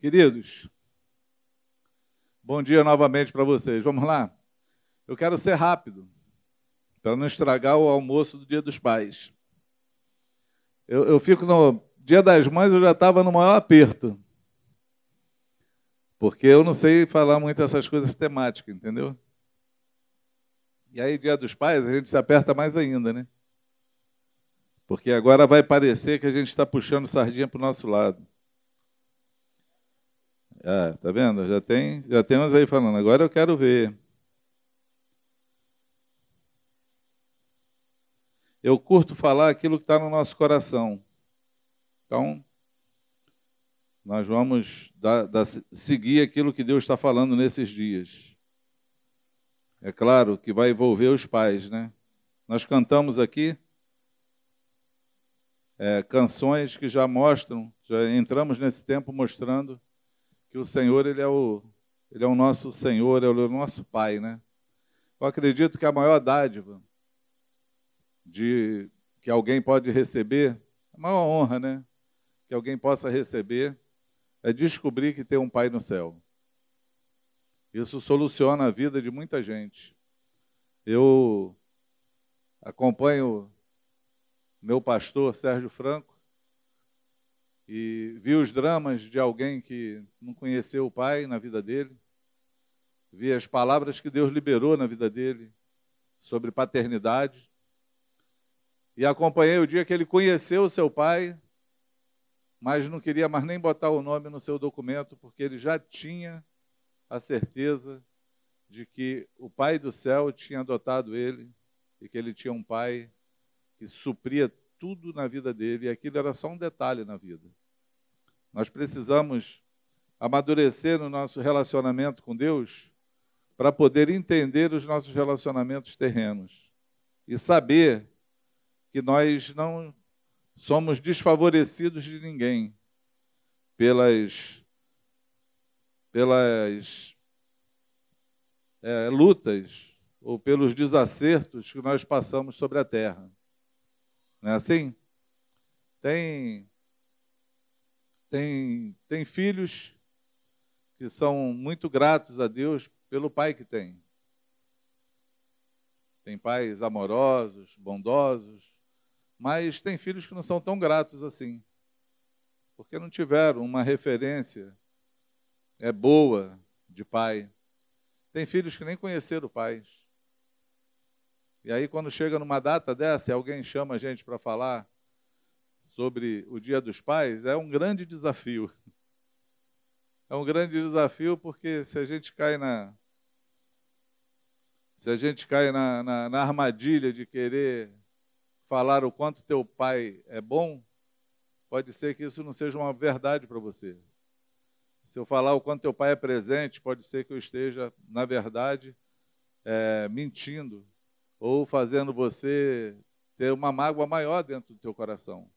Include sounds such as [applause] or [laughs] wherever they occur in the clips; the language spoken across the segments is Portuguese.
Queridos, bom dia novamente para vocês. Vamos lá? Eu quero ser rápido, para não estragar o almoço do Dia dos Pais. Eu, eu fico no Dia das Mães, eu já estava no maior aperto. Porque eu não sei falar muito essas coisas temáticas, entendeu? E aí, Dia dos Pais, a gente se aperta mais ainda, né? Porque agora vai parecer que a gente está puxando sardinha para o nosso lado. Ah, tá vendo? Já tem, já temos aí falando. Agora eu quero ver. Eu curto falar aquilo que está no nosso coração. Então, nós vamos dar, dar, seguir aquilo que Deus está falando nesses dias. É claro que vai envolver os pais, né? Nós cantamos aqui é, canções que já mostram, já entramos nesse tempo mostrando que o Senhor ele é o ele é o nosso Senhor, é o nosso Pai, né? Eu acredito que a maior dádiva de que alguém pode receber, a maior honra, né? Que alguém possa receber é descobrir que tem um Pai no céu. Isso soluciona a vida de muita gente. Eu acompanho meu pastor Sérgio Franco e vi os dramas de alguém que não conheceu o pai na vida dele, vi as palavras que Deus liberou na vida dele sobre paternidade, e acompanhei o dia que ele conheceu o seu pai, mas não queria mais nem botar o nome no seu documento, porque ele já tinha a certeza de que o Pai do céu tinha adotado ele e que ele tinha um pai que supria tudo na vida dele, e aquilo era só um detalhe na vida. Nós precisamos amadurecer no nosso relacionamento com Deus para poder entender os nossos relacionamentos terrenos e saber que nós não somos desfavorecidos de ninguém pelas pelas é, lutas ou pelos desacertos que nós passamos sobre a terra. Não é assim? Tem tem, tem filhos que são muito gratos a Deus pelo pai que tem. Tem pais amorosos, bondosos, mas tem filhos que não são tão gratos assim, porque não tiveram uma referência é boa de pai. Tem filhos que nem conheceram pais. E aí, quando chega numa data dessa alguém chama a gente para falar sobre o Dia dos Pais é um grande desafio. É um grande desafio porque se a gente cai na se a gente cai na, na, na armadilha de querer falar o quanto teu pai é bom, pode ser que isso não seja uma verdade para você. Se eu falar o quanto teu pai é presente, pode ser que eu esteja, na verdade, é, mentindo ou fazendo você ter uma mágoa maior dentro do teu coração.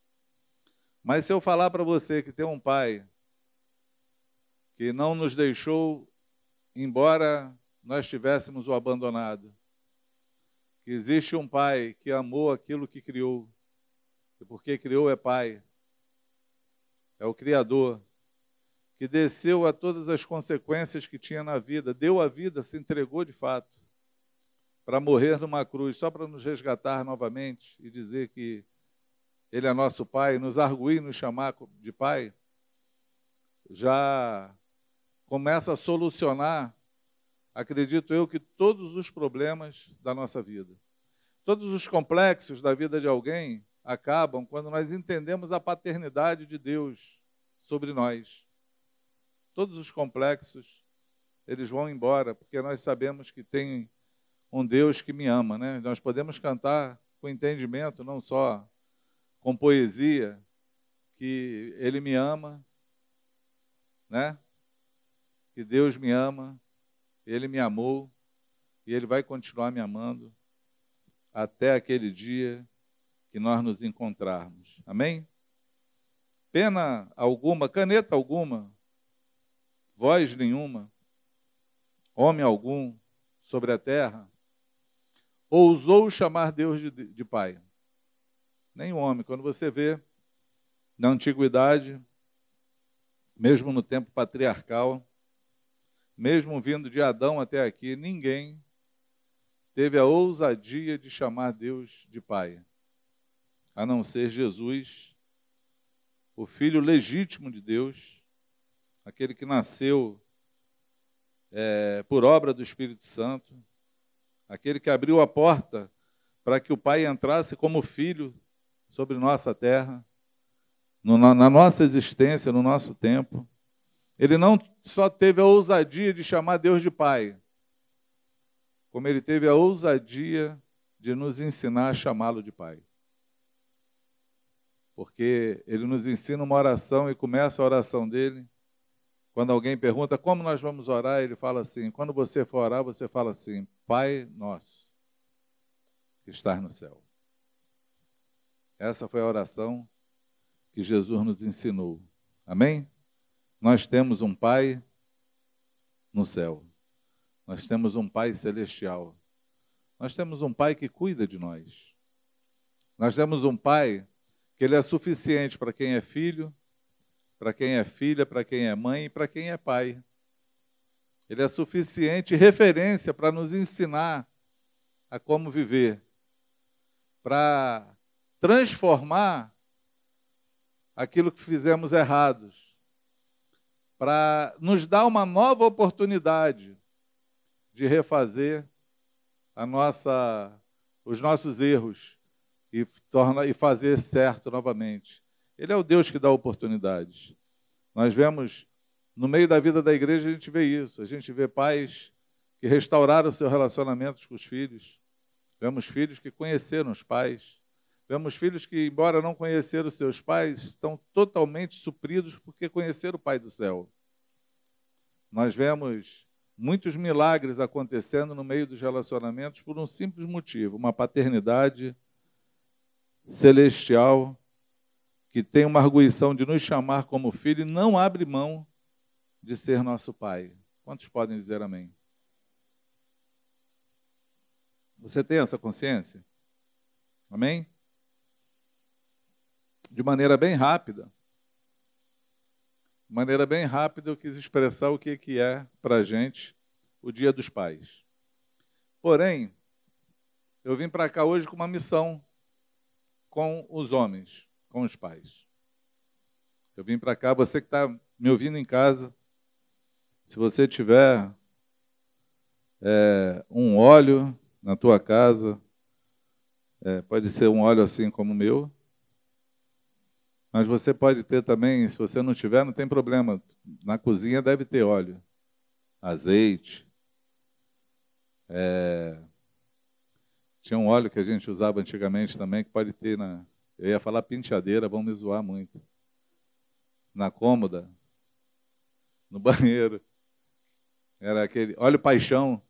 Mas se eu falar para você que tem um pai que não nos deixou, embora nós tivéssemos o abandonado, que existe um pai que amou aquilo que criou, e porque criou é pai, é o Criador, que desceu a todas as consequências que tinha na vida, deu a vida, se entregou de fato, para morrer numa cruz, só para nos resgatar novamente e dizer que ele é nosso Pai, nos arguir, nos chamar de Pai, já começa a solucionar, acredito eu, que todos os problemas da nossa vida. Todos os complexos da vida de alguém acabam quando nós entendemos a paternidade de Deus sobre nós. Todos os complexos, eles vão embora, porque nós sabemos que tem um Deus que me ama, né? Nós podemos cantar com entendimento, não só com poesia que Ele me ama, né? Que Deus me ama, Ele me amou e Ele vai continuar me amando até aquele dia que nós nos encontrarmos. Amém? Pena alguma, caneta alguma, voz nenhuma, homem algum sobre a terra, ousou chamar Deus de, de Pai nem o homem. Quando você vê na antiguidade, mesmo no tempo patriarcal, mesmo vindo de Adão até aqui, ninguém teve a ousadia de chamar Deus de Pai, a não ser Jesus, o Filho legítimo de Deus, aquele que nasceu é, por obra do Espírito Santo, aquele que abriu a porta para que o Pai entrasse como filho sobre nossa terra, no, na, nossa existência, no nosso tempo. Ele não só teve a ousadia de chamar Deus de Pai, como ele teve a ousadia de nos ensinar a chamá-lo de Pai. Porque ele nos ensina uma oração e começa a oração dele. Quando alguém pergunta como nós vamos orar, ele fala assim: quando você for orar, você fala assim: Pai nosso, que estás no céu. Essa foi a oração que Jesus nos ensinou. Amém? Nós temos um Pai no céu. Nós temos um Pai celestial. Nós temos um Pai que cuida de nós. Nós temos um Pai que Ele é suficiente para quem é filho, para quem é filha, para quem é mãe e para quem é pai. Ele é suficiente referência para nos ensinar a como viver, para transformar aquilo que fizemos errados para nos dar uma nova oportunidade de refazer a nossa, os nossos erros e, torna, e fazer certo novamente. Ele é o Deus que dá oportunidades. Nós vemos, no meio da vida da igreja, a gente vê isso. A gente vê pais que restauraram seus relacionamentos com os filhos. Vemos filhos que conheceram os pais. Vemos filhos que, embora não conheceram seus pais, estão totalmente supridos porque conheceram o Pai do céu. Nós vemos muitos milagres acontecendo no meio dos relacionamentos por um simples motivo: uma paternidade celestial que tem uma arguição de nos chamar como filho e não abre mão de ser nosso Pai. Quantos podem dizer amém? Você tem essa consciência? Amém? De maneira bem rápida. De maneira bem rápida, eu quis expressar o que, que é para a gente o Dia dos Pais. Porém, eu vim para cá hoje com uma missão com os homens, com os pais. Eu vim para cá, você que está me ouvindo em casa, se você tiver é, um óleo na tua casa, é, pode ser um óleo assim como o meu, mas você pode ter também, se você não tiver, não tem problema. Na cozinha deve ter óleo, azeite. É... Tinha um óleo que a gente usava antigamente também, que pode ter na. Eu ia falar penteadeira, vão me zoar muito. Na cômoda, no banheiro. Era aquele óleo paixão.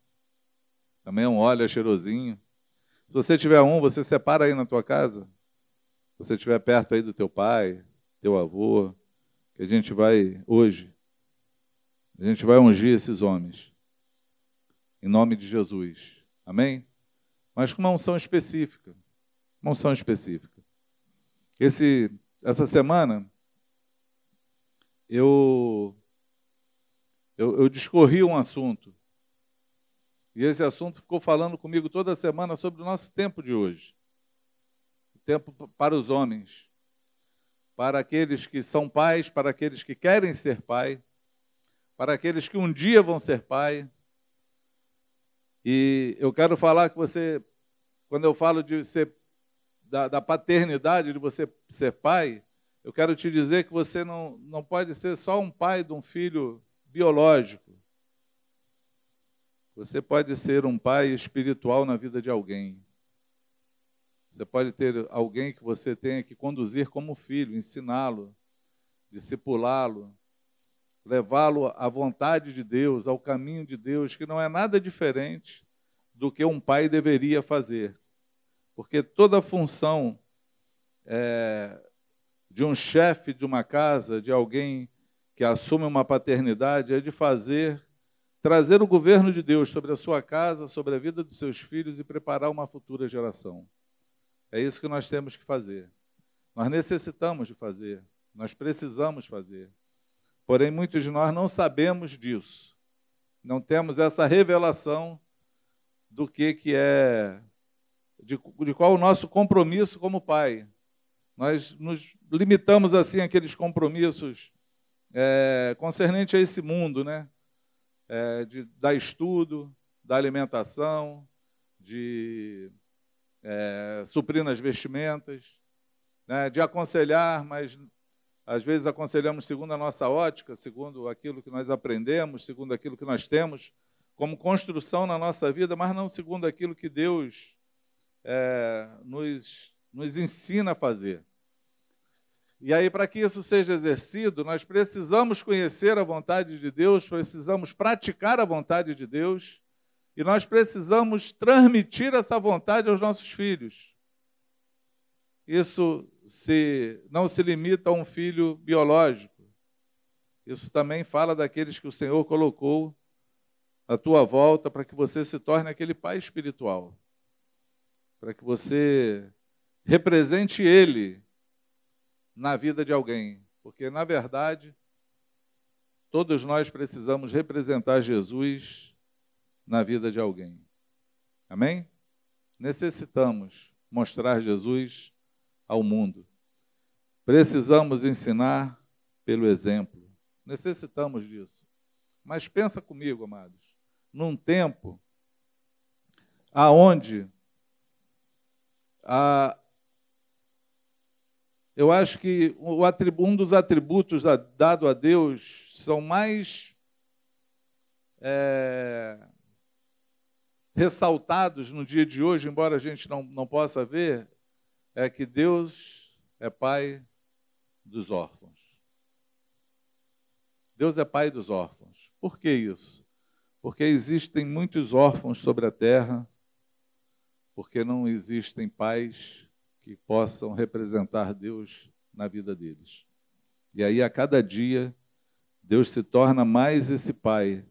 Também é um óleo é cheirosinho. Se você tiver um, você separa aí na tua casa você estiver perto aí do teu pai, teu avô, que a gente vai hoje, a gente vai ungir esses homens. Em nome de Jesus. Amém? Mas com uma unção específica. Uma unção específica. Esse, essa semana, eu, eu, eu discorri um assunto. E esse assunto ficou falando comigo toda semana sobre o nosso tempo de hoje tempo para os homens, para aqueles que são pais, para aqueles que querem ser pai, para aqueles que um dia vão ser pai. E eu quero falar que você, quando eu falo de ser da, da paternidade, de você ser pai, eu quero te dizer que você não, não pode ser só um pai de um filho biológico. Você pode ser um pai espiritual na vida de alguém. Você pode ter alguém que você tenha que conduzir como filho, ensiná-lo, discipulá-lo, levá-lo à vontade de Deus, ao caminho de Deus, que não é nada diferente do que um pai deveria fazer. Porque toda a função é, de um chefe de uma casa, de alguém que assume uma paternidade, é de fazer, trazer o governo de Deus sobre a sua casa, sobre a vida dos seus filhos e preparar uma futura geração. É isso que nós temos que fazer. Nós necessitamos de fazer. Nós precisamos fazer. Porém, muitos de nós não sabemos disso. Não temos essa revelação do que, que é, de, de qual o nosso compromisso como pai. Nós nos limitamos assim àqueles compromissos é, concernente a esse mundo, né? É, de dar estudo, da alimentação, de é, suprir nas vestimentas, né? de aconselhar, mas às vezes aconselhamos segundo a nossa ótica, segundo aquilo que nós aprendemos, segundo aquilo que nós temos como construção na nossa vida, mas não segundo aquilo que Deus é, nos, nos ensina a fazer. E aí, para que isso seja exercido, nós precisamos conhecer a vontade de Deus, precisamos praticar a vontade de Deus e nós precisamos transmitir essa vontade aos nossos filhos. Isso se, não se limita a um filho biológico. Isso também fala daqueles que o Senhor colocou à tua volta para que você se torne aquele pai espiritual. Para que você represente Ele na vida de alguém, porque, na verdade, todos nós precisamos representar Jesus na vida de alguém. Amém? Necessitamos mostrar Jesus ao mundo. Precisamos ensinar pelo exemplo. Necessitamos disso. Mas pensa comigo, amados, num tempo aonde a, eu acho que um dos atributos dado a Deus são mais é, ressaltados no dia de hoje, embora a gente não, não possa ver, é que Deus é pai dos órfãos. Deus é pai dos órfãos. Por que isso? Porque existem muitos órfãos sobre a terra, porque não existem pais que possam representar Deus na vida deles. E aí, a cada dia, Deus se torna mais esse pai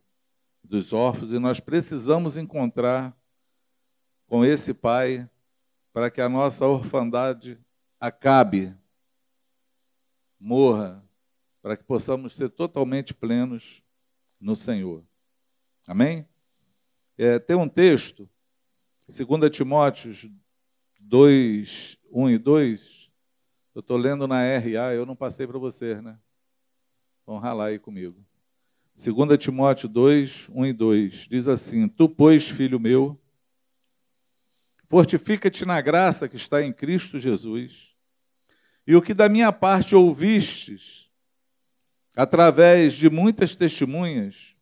dos órfãos e nós precisamos encontrar com esse pai para que a nossa orfandade acabe, morra, para que possamos ser totalmente plenos no Senhor. Amém? É, tem um texto, 2 Timóteo 2, 1 e 2, eu estou lendo na RA, eu não passei para vocês, né? Vão ralar aí comigo. 2 Timóteo 2, 1 e 2, diz assim: Tu, pois, filho meu, fortifica-te na graça que está em Cristo Jesus, e o que da minha parte ouvistes, através de muitas testemunhas,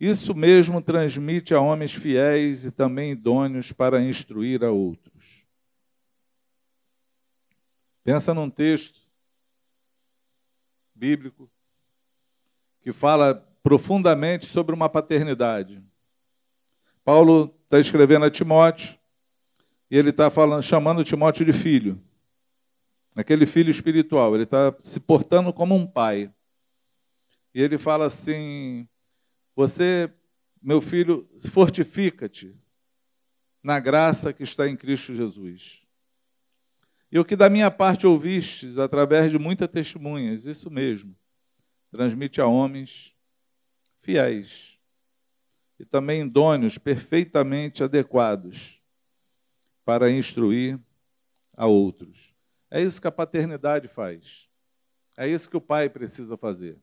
isso mesmo transmite a homens fiéis e também idôneos para instruir a outros. Pensa num texto bíblico que fala profundamente sobre uma paternidade. Paulo está escrevendo a Timóteo e ele está falando, chamando Timóteo de filho, aquele filho espiritual. Ele está se portando como um pai. E ele fala assim: Você, meu filho, fortifica-te na graça que está em Cristo Jesus. E o que da minha parte ouvistes através de muitas testemunhas, isso mesmo, transmite a homens fiéis e também idôneos, perfeitamente adequados para instruir a outros. É isso que a paternidade faz. É isso que o pai precisa fazer.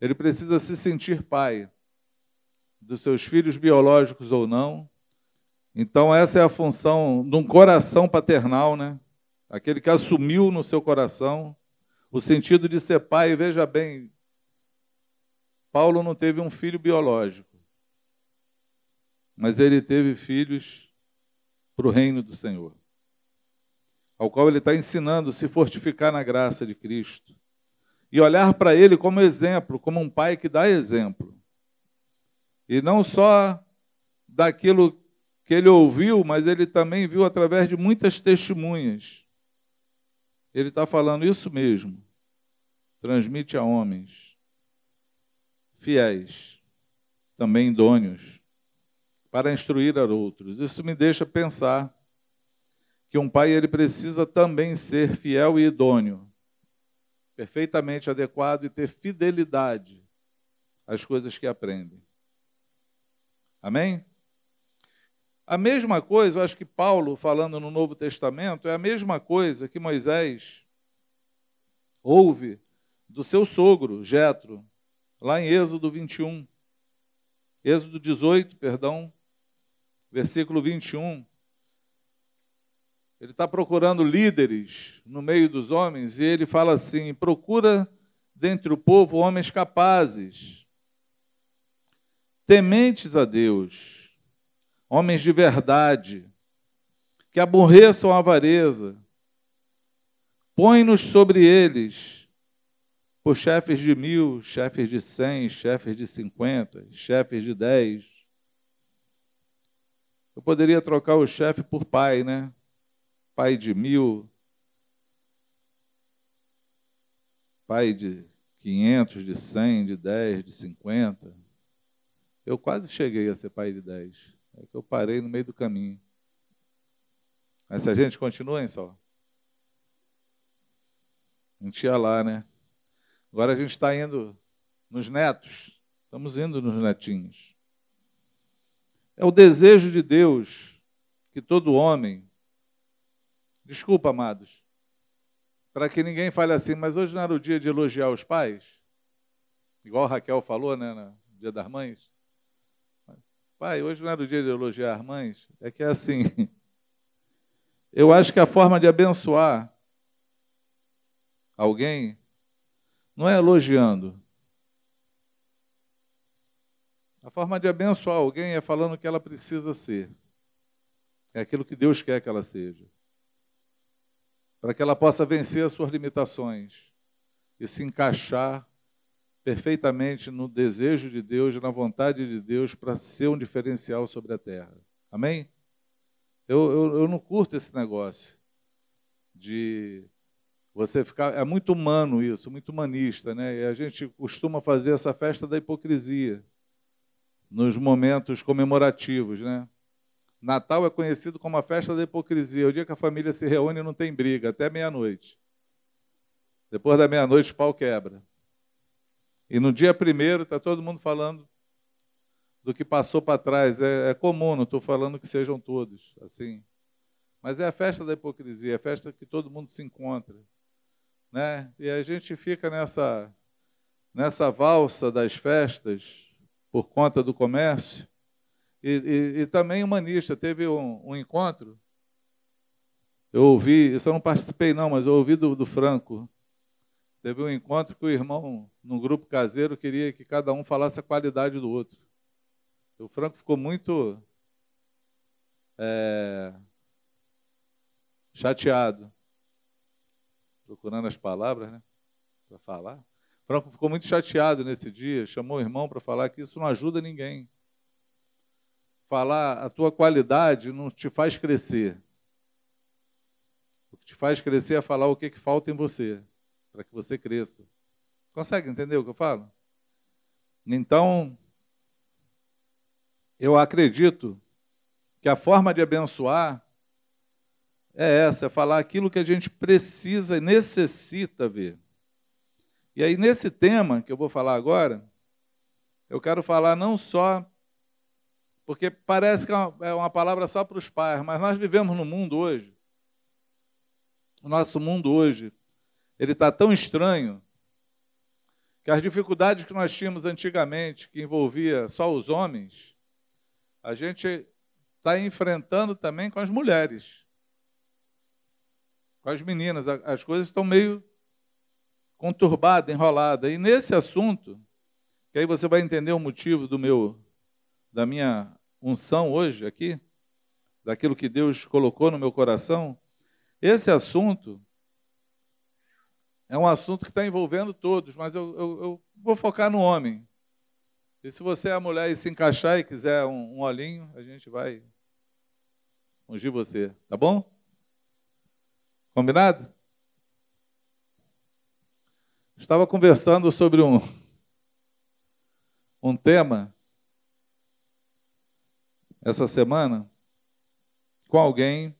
Ele precisa se sentir pai dos seus filhos biológicos ou não. Então, essa é a função de um coração paternal, né? aquele que assumiu no seu coração o sentido de ser pai. Veja bem, Paulo não teve um filho biológico, mas ele teve filhos para o reino do Senhor, ao qual ele está ensinando se fortificar na graça de Cristo e olhar para ele como exemplo, como um pai que dá exemplo. E não só daquilo que ele ouviu, mas ele também viu através de muitas testemunhas ele está falando isso mesmo. Transmite a homens fiéis, também idôneos, para instruir a outros. Isso me deixa pensar que um pai ele precisa também ser fiel e idôneo. perfeitamente adequado e ter fidelidade às coisas que aprendem. Amém? A mesma coisa, eu acho que Paulo, falando no Novo Testamento, é a mesma coisa que Moisés ouve do seu sogro, Jetro, lá em Êxodo 21. Êxodo 18, perdão, versículo 21. Ele está procurando líderes no meio dos homens e ele fala assim: procura dentre o povo homens capazes, tementes a Deus, homens de verdade, que aborreçam a avareza. Põe-nos sobre eles por chefes de mil, chefes de cem, chefes de cinquenta, chefes de dez. Eu poderia trocar o chefe por pai, né? pai de mil, pai de quinhentos, de cem, de dez, de cinquenta. Eu quase cheguei a ser pai de dez. É que eu parei no meio do caminho. Mas se a gente continua, hein, só? A gente ia lá, né? Agora a gente está indo nos netos. Estamos indo nos netinhos. É o desejo de Deus que todo homem Desculpa, amados. Para que ninguém fale assim, mas hoje não era o dia de elogiar os pais? Igual Raquel falou, né, no dia das mães. Pai, hoje não era o dia de elogiar as mães? É que é assim. [laughs] Eu acho que a forma de abençoar alguém não é elogiando. A forma de abençoar alguém é falando o que ela precisa ser. É aquilo que Deus quer que ela seja para que ela possa vencer as suas limitações e se encaixar perfeitamente no desejo de Deus, na vontade de Deus, para ser um diferencial sobre a terra. Amém? Eu, eu, eu não curto esse negócio de você ficar. É muito humano isso, muito humanista, né? E a gente costuma fazer essa festa da hipocrisia nos momentos comemorativos, né? Natal é conhecido como a festa da hipocrisia, o dia que a família se reúne e não tem briga, até meia-noite. Depois da meia-noite, o pau quebra. E no dia primeiro, está todo mundo falando do que passou para trás. É, é, comum, não estou falando que sejam todos assim. Mas é a festa da hipocrisia, é a festa que todo mundo se encontra. Né? E a gente fica nessa, nessa valsa das festas por conta do comércio e, e, e também humanista. Teve um, um, encontro, eu ouvi, isso eu não participei não, mas eu ouvi do, do Franco. Teve um encontro que o irmão, num grupo caseiro, queria que cada um falasse a qualidade do outro. O Franco ficou muito é, chateado, procurando as palavras, né, para falar. Franco ficou muito chateado nesse dia, chamou o irmão para falar que isso não ajuda ninguém falar a tua qualidade não te faz crescer. O que te faz crescer é falar o que, que falta em você, para que você cresça. Consegue entender o que eu falo? Então, eu acredito que a forma de abençoar é essa, é falar aquilo que a gente precisa e necessita ver. E aí, nesse tema que eu vou falar agora, eu quero falar não só porque parece que é uma, é palavra só para os pais, mas nós vivemos no mundo hoje. O nosso mundo hoje, ele está tão estranho que as dificuldades que nós tínhamos antigamente, que envolvia só os homens, a gente está enfrentando também com as mulheres, com as meninas. As coisas estão meio conturbadas, enroladas. E nesse assunto, que aí você vai entender o motivo do meu, da minha unção hoje aqui, daquilo que Deus colocou no meu coração, esse assunto é um assunto que está envolvendo todos, mas eu, eu, eu, vou focar no homem. E se você é mulher e se encaixar e quiser um, um olhinho, a gente vai ungir você, tá bom? Combinado? Estava conversando sobre um, um tema essa semana com alguém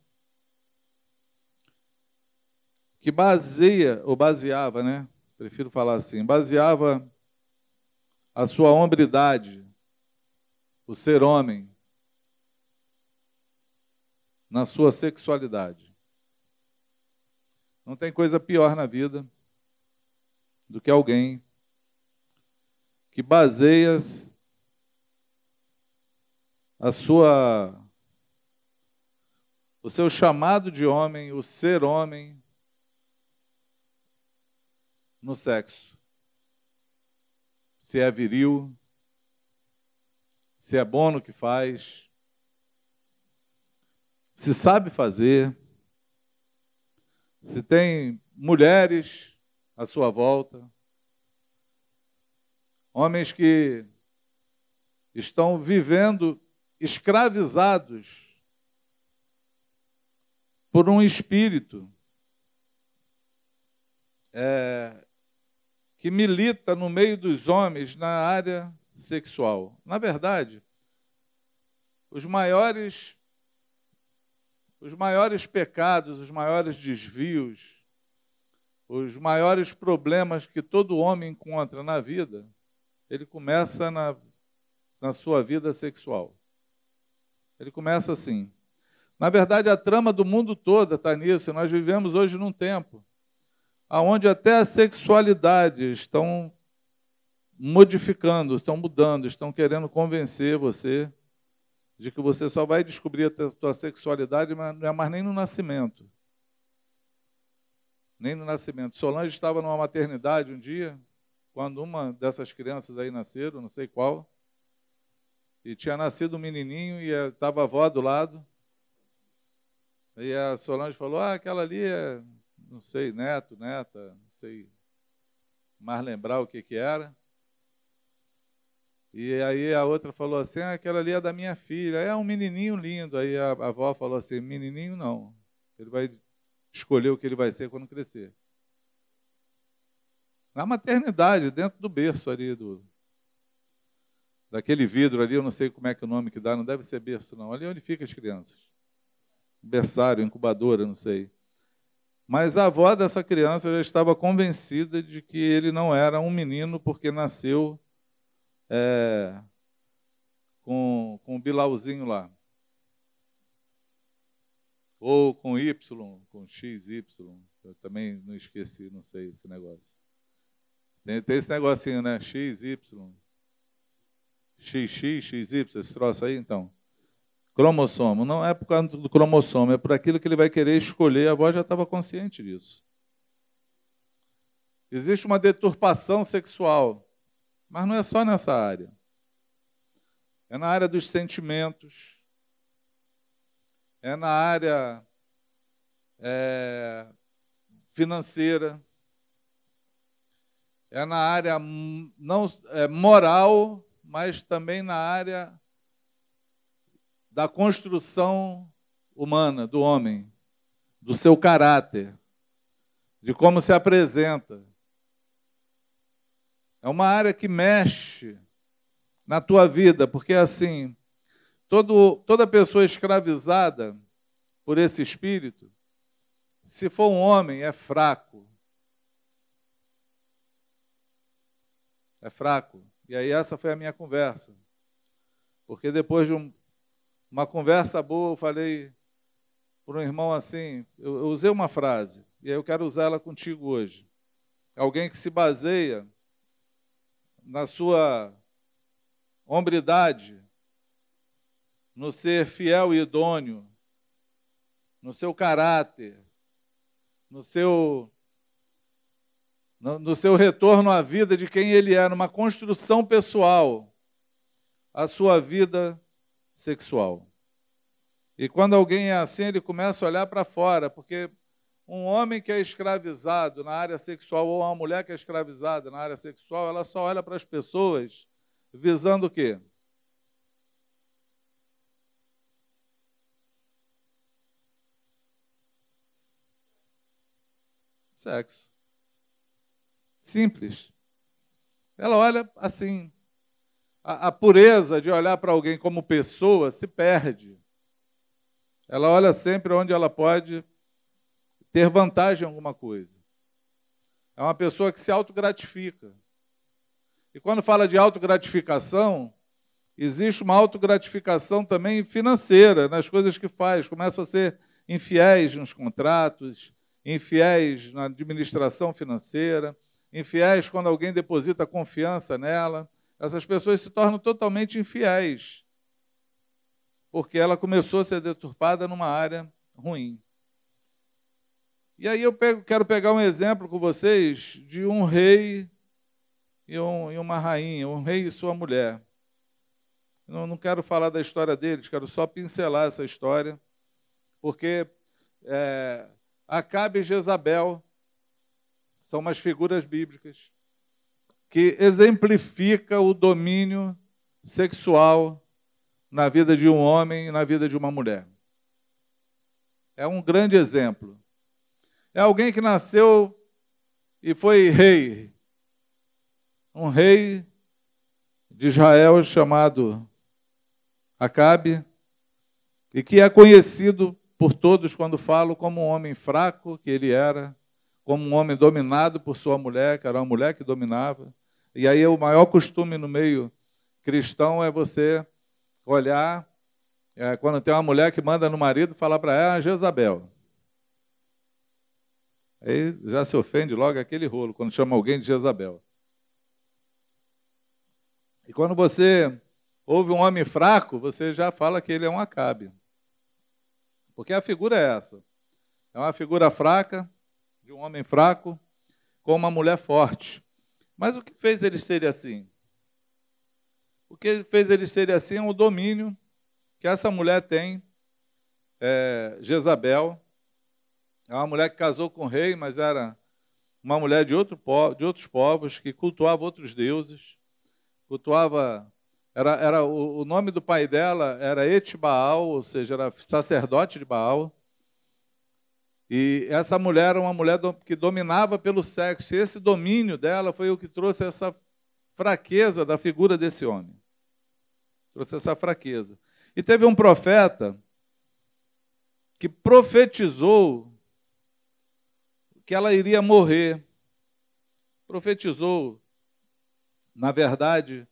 que baseia ou baseava, né, prefiro falar assim, baseava a sua hombridade, o ser homem, na sua sexualidade. Não tem coisa pior na vida do que alguém que baseia a sua o seu chamado de homem, o ser homem no sexo. Se é viril, se é bom no que faz, se sabe fazer, se tem mulheres à sua volta, homens que estão vivendo escravizados por um espírito é, que milita no meio dos homens na área sexual. Na verdade, os maiores os maiores pecados, os maiores desvios, os maiores problemas que todo homem encontra na vida, ele começa na, na sua vida sexual. Ele começa assim. Na verdade, a trama do mundo todo está nisso. Nós vivemos hoje num tempo onde até a sexualidade estão modificando, estão mudando, estão querendo convencer você de que você só vai descobrir a sua sexualidade, mas não é mais nem no nascimento. Nem no nascimento. Solange estava numa maternidade um dia, quando uma dessas crianças aí nasceram, não sei qual, e tinha nascido um menininho e estava a avó do lado. E a Solange falou: Ah, aquela ali é, não sei, neto, neta, não sei mais lembrar o que, que era. E aí a outra falou assim: ah, aquela ali é da minha filha, é um menininho lindo. Aí a, a avó falou assim: menininho não, ele vai escolher o que ele vai ser quando crescer. Na maternidade, dentro do berço ali, do, daquele vidro ali, eu não sei como é que é o nome que dá, não deve ser berço não, ali é onde ficam as crianças. Berçário, incubadora, não sei. Mas a avó dessa criança já estava convencida de que ele não era um menino porque nasceu é, com, com o Bilauzinho lá. Ou com Y, com XY. Eu também não esqueci, não sei esse negócio. Tem, tem esse negocinho, né? XY. XX, XY, esse troço aí, então. Cromossomo. Não é por causa do cromossomo, é por aquilo que ele vai querer escolher. A avó já estava consciente disso. Existe uma deturpação sexual. Mas não é só nessa área. É na área dos sentimentos, é na área é, financeira, é na área não é, moral, mas também na área da construção humana do homem, do seu caráter, de como se apresenta. É uma área que mexe na tua vida, porque assim, todo, toda pessoa escravizada por esse espírito, se for um homem, é fraco. É fraco. E aí essa foi a minha conversa. Porque depois de um, uma conversa boa, eu falei para um irmão assim, eu, eu usei uma frase, e aí eu quero usar ela contigo hoje. Alguém que se baseia na sua hombridade, no ser fiel e idôneo, no seu caráter, no seu no, no seu retorno à vida de quem ele é, numa construção pessoal, a sua vida sexual. E quando alguém é assim, ele começa a olhar para fora, porque um homem que é escravizado na área sexual ou uma mulher que é escravizada na área sexual, ela só olha para as pessoas visando o quê? Sexo. Simples. Ela olha assim. A, a pureza de olhar para alguém como pessoa se perde. Ela olha sempre onde ela pode ter vantagem em alguma coisa. É uma pessoa que se autogratifica. E quando fala de autogratificação, existe uma autogratificação também financeira nas coisas que faz. Começa a ser infiéis nos contratos, infiéis na administração financeira, infiéis quando alguém deposita confiança nela. Essas pessoas se tornam totalmente infiéis, porque ela começou a ser deturpada numa área ruim. E aí eu pego, quero pegar um exemplo com vocês de um rei e, um, e uma rainha, um rei e sua mulher. Não, não quero falar da história deles, quero só pincelar essa história, porque é, Acabe e Jezabel são umas figuras bíblicas que exemplifica o domínio sexual na vida de um homem e na vida de uma mulher. É um grande exemplo. É alguém que nasceu e foi rei, um rei de Israel chamado Acabe, e que é conhecido por todos quando falo como um homem fraco que ele era, como um homem dominado por sua mulher, que era uma mulher que dominava. E aí o maior costume no meio cristão é você olhar é, quando tem uma mulher que manda no marido falar para ela, ah, Jezabel. Aí já se ofende logo aquele rolo quando chama alguém de Jezabel. E quando você ouve um homem fraco, você já fala que ele é um acabe. Porque a figura é essa. É uma figura fraca, de um homem fraco, com uma mulher forte. Mas o que fez eles serem assim? O que fez eles serem assim é o domínio que essa mulher tem, é, Jezabel. É uma mulher que casou com o rei, mas era uma mulher de, outro, de outros povos, que cultuava outros deuses cultuava. Era, era o, o nome do pai dela era Etibaal, ou seja, era sacerdote de Baal. E essa mulher era uma mulher que dominava pelo sexo. E esse domínio dela foi o que trouxe essa fraqueza da figura desse homem. Trouxe essa fraqueza. E teve um profeta que profetizou que ela iria morrer. Profetizou na verdade,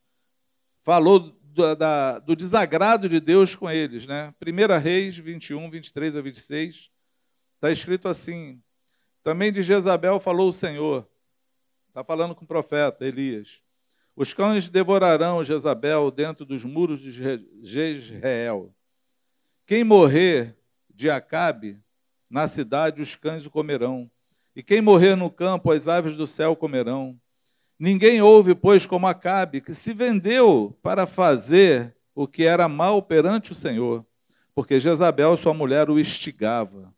falou do, da, do desagrado de Deus com eles. Né? 1 Reis 21, 23 a 26, está escrito assim: Também de Jezabel falou o Senhor. Está falando com o profeta Elias. Os cães devorarão Jezabel dentro dos muros de Jezreel. Quem morrer de Acabe, na cidade os cães o comerão. E quem morrer no campo, as aves do céu comerão. Ninguém houve, pois, como Acabe, que se vendeu para fazer o que era mal perante o Senhor, porque Jezabel, sua mulher, o instigava,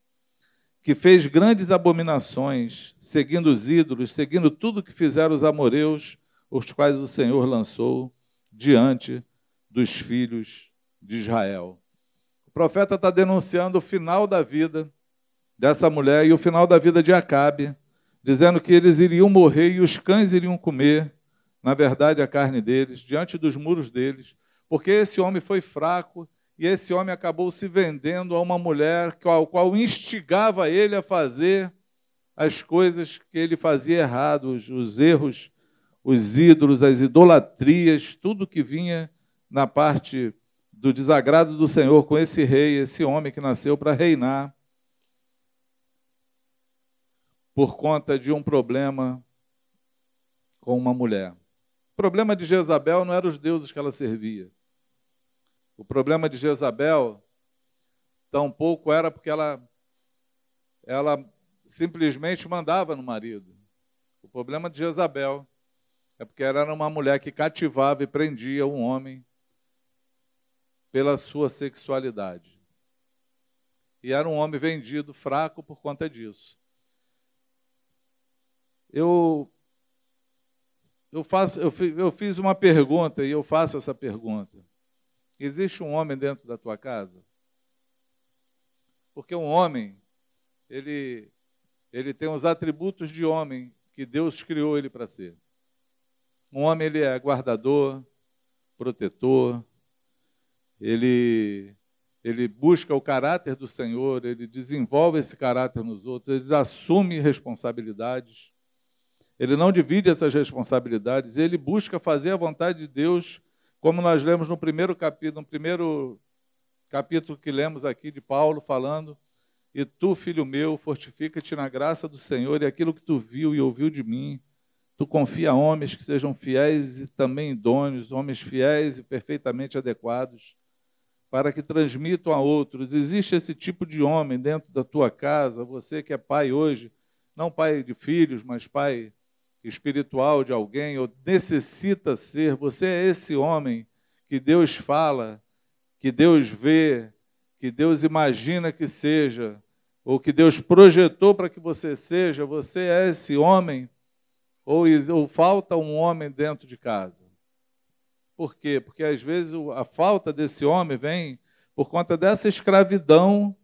que fez grandes abominações, seguindo os ídolos, seguindo tudo que fizeram os amoreus, os quais o Senhor lançou diante dos filhos de Israel. O profeta está denunciando o final da vida dessa mulher e o final da vida de Acabe, dizendo que eles iriam morrer e os cães iriam comer, na verdade, a carne deles, diante dos muros deles, porque esse homem foi fraco e esse homem acabou se vendendo a uma mulher ao qual instigava ele a fazer as coisas que ele fazia errados, os erros, os ídolos, as idolatrias, tudo que vinha na parte do desagrado do Senhor com esse rei, esse homem que nasceu para reinar por conta de um problema com uma mulher. O problema de Jezabel não era os deuses que ela servia. O problema de Jezabel tampouco era porque ela, ela simplesmente mandava no marido. O problema de Jezabel é porque ela era uma mulher que cativava e prendia um homem pela sua sexualidade. E era um homem vendido, fraco por conta disso. Eu, eu, faço, eu, eu fiz uma pergunta e eu faço essa pergunta. Existe um homem dentro da tua casa? Porque um homem, ele, ele tem os atributos de homem que Deus criou ele para ser. Um homem ele é guardador, protetor, ele ele busca o caráter do Senhor, ele desenvolve esse caráter nos outros, ele assume responsabilidades. Ele não divide essas responsabilidades, ele busca fazer a vontade de Deus, como nós lemos no primeiro capítulo, no primeiro capítulo que lemos aqui de Paulo falando, e tu, filho meu, fortifica-te na graça do Senhor e aquilo que tu viu e ouviu de mim, tu confia a homens que sejam fiéis e também idôneos, homens fiéis e perfeitamente adequados, para que transmitam a outros. Existe esse tipo de homem dentro da tua casa, você que é pai hoje, não pai de filhos, mas pai espiritual de alguém, ou necessita ser, você é esse homem que Deus fala, que Deus vê, que Deus imagina que seja, ou que Deus projetou para que você seja, você é esse homem, ou, ou falta um homem dentro de casa. Por quê? Porque às vezes a falta desse homem vem por conta dessa escravidão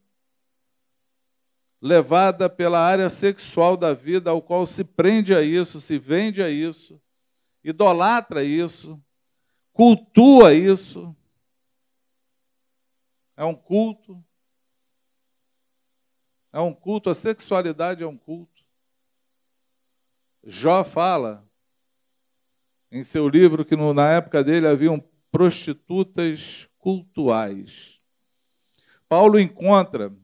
levada pela área sexual da vida, ao qual se prende a isso, se vende a isso, idolatra isso, cultua isso. É um culto. É um culto, a sexualidade é um culto. Jó fala em seu livro que no, na época dele haviam prostitutas cultuais. Paulo encontra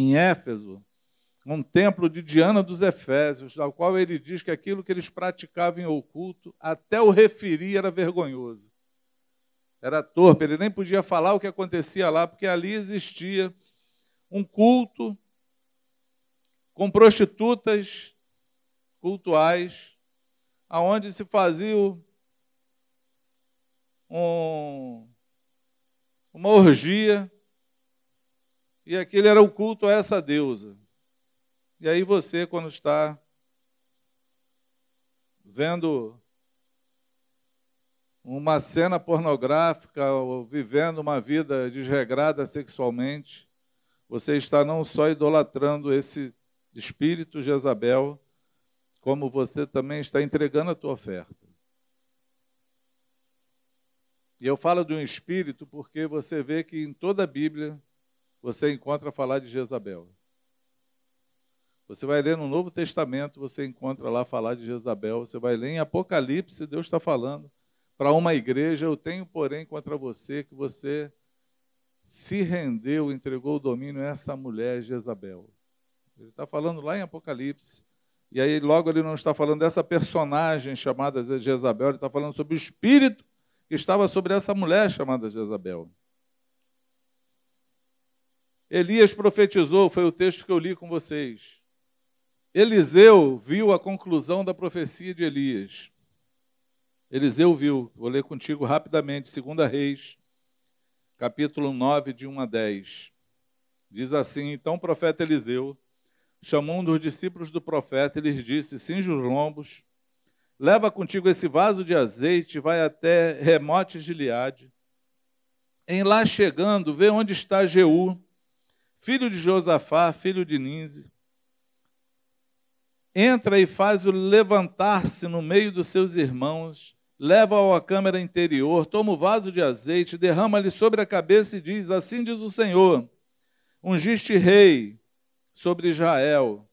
em Éfeso, um templo de Diana dos Efésios, ao qual ele diz que aquilo que eles praticavam em oculto, até o referir era vergonhoso. Era torpe, ele nem podia falar o que acontecia lá, porque ali existia um culto com prostitutas cultuais, aonde se fazia um, uma orgia e aquele era o culto a essa deusa. E aí você, quando está vendo uma cena pornográfica ou vivendo uma vida desregrada sexualmente, você está não só idolatrando esse espírito Jezabel, como você também está entregando a tua oferta. E eu falo de um espírito porque você vê que em toda a Bíblia você encontra falar de Jezabel. Você vai ler no Novo Testamento, você encontra lá falar de Jezabel. Você vai ler em Apocalipse, Deus está falando para uma igreja: Eu tenho, porém, contra você que você se rendeu, entregou o domínio a essa mulher, Jezabel. Ele está falando lá em Apocalipse. E aí, logo, ele não está falando dessa personagem chamada Jezabel, ele está falando sobre o espírito que estava sobre essa mulher chamada Jezabel. Elias profetizou, foi o texto que eu li com vocês. Eliseu viu a conclusão da profecia de Elias. Eliseu viu, vou ler contigo rapidamente, 2 Reis, capítulo 9, de 1 a 10. Diz assim: Então o profeta Eliseu chamou um dos discípulos do profeta e lhes disse: Cinge os lombos, leva contigo esse vaso de azeite, vai até Remote Gileade. Em lá chegando, vê onde está Jeú, filho de Josafá, filho de Ninze, entra e faz-o levantar-se no meio dos seus irmãos, leva-o à câmara interior, toma o vaso de azeite, derrama-lhe sobre a cabeça e diz: Assim diz o Senhor: Ungiste rei sobre Israel.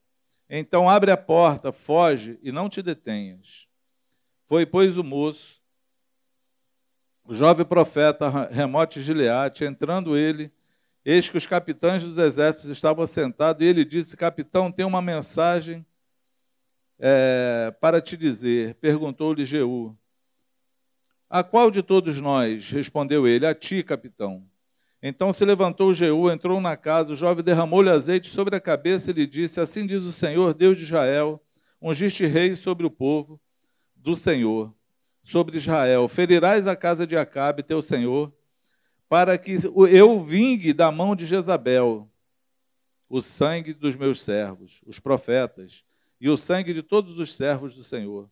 Então abre a porta, foge e não te detenhas. Foi, pois, o moço, o jovem profeta Remote Gileate, entrando ele, Eis que os capitães dos exércitos estavam assentados e ele disse: Capitão, tem uma mensagem é, para te dizer. Perguntou-lhe Jeú. A qual de todos nós? Respondeu ele: A ti, capitão. Então se levantou Jeú, entrou na casa, o jovem derramou-lhe azeite sobre a cabeça e lhe disse: Assim diz o Senhor, Deus de Israel: Ungiste rei sobre o povo do Senhor, sobre Israel. Ferirás a casa de Acabe, teu senhor, para que eu vingue da mão de Jezabel o sangue dos meus servos, os profetas, e o sangue de todos os servos do Senhor.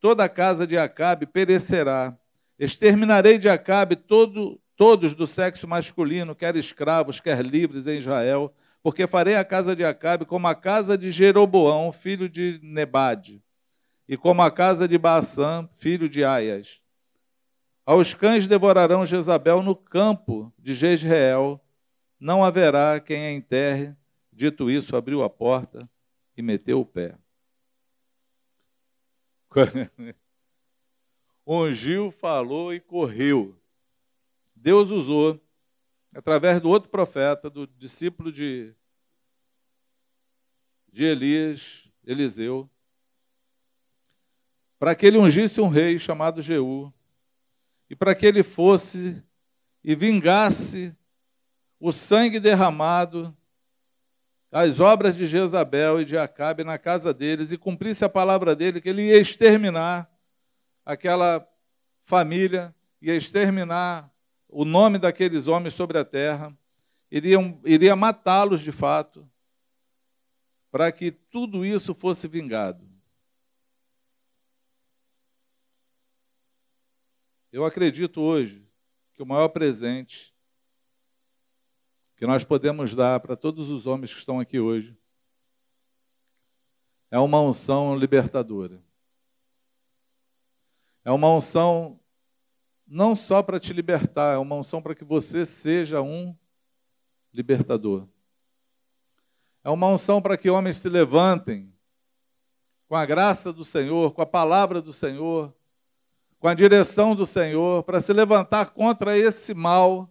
Toda a casa de Acabe perecerá. Exterminarei de Acabe todo, todos do sexo masculino, quer escravos, quer livres em Israel, porque farei a casa de Acabe como a casa de Jeroboão, filho de Nebade, e como a casa de Baasã, filho de Aias aos cães devorarão Jezabel no campo de Jezreel, não haverá quem a enterre. Dito isso, abriu a porta e meteu o pé. [laughs] Ungiu, falou e correu. Deus usou, através do outro profeta, do discípulo de, de Elias, Eliseu, para que ele ungisse um rei chamado Jeú, e para que ele fosse e vingasse o sangue derramado, as obras de Jezabel e de Acabe na casa deles, e cumprisse a palavra dele, que ele ia exterminar aquela família, ia exterminar o nome daqueles homens sobre a terra, iria, matá-los de fato, para que tudo isso fosse vingado. Eu acredito hoje que o maior presente que nós podemos dar para todos os homens que estão aqui hoje é uma unção libertadora. É uma unção não só para te libertar, é uma unção para que você seja um libertador. É uma unção para que homens se levantem com a graça do Senhor, com a palavra do Senhor, com a direção do Senhor, para se levantar contra esse mal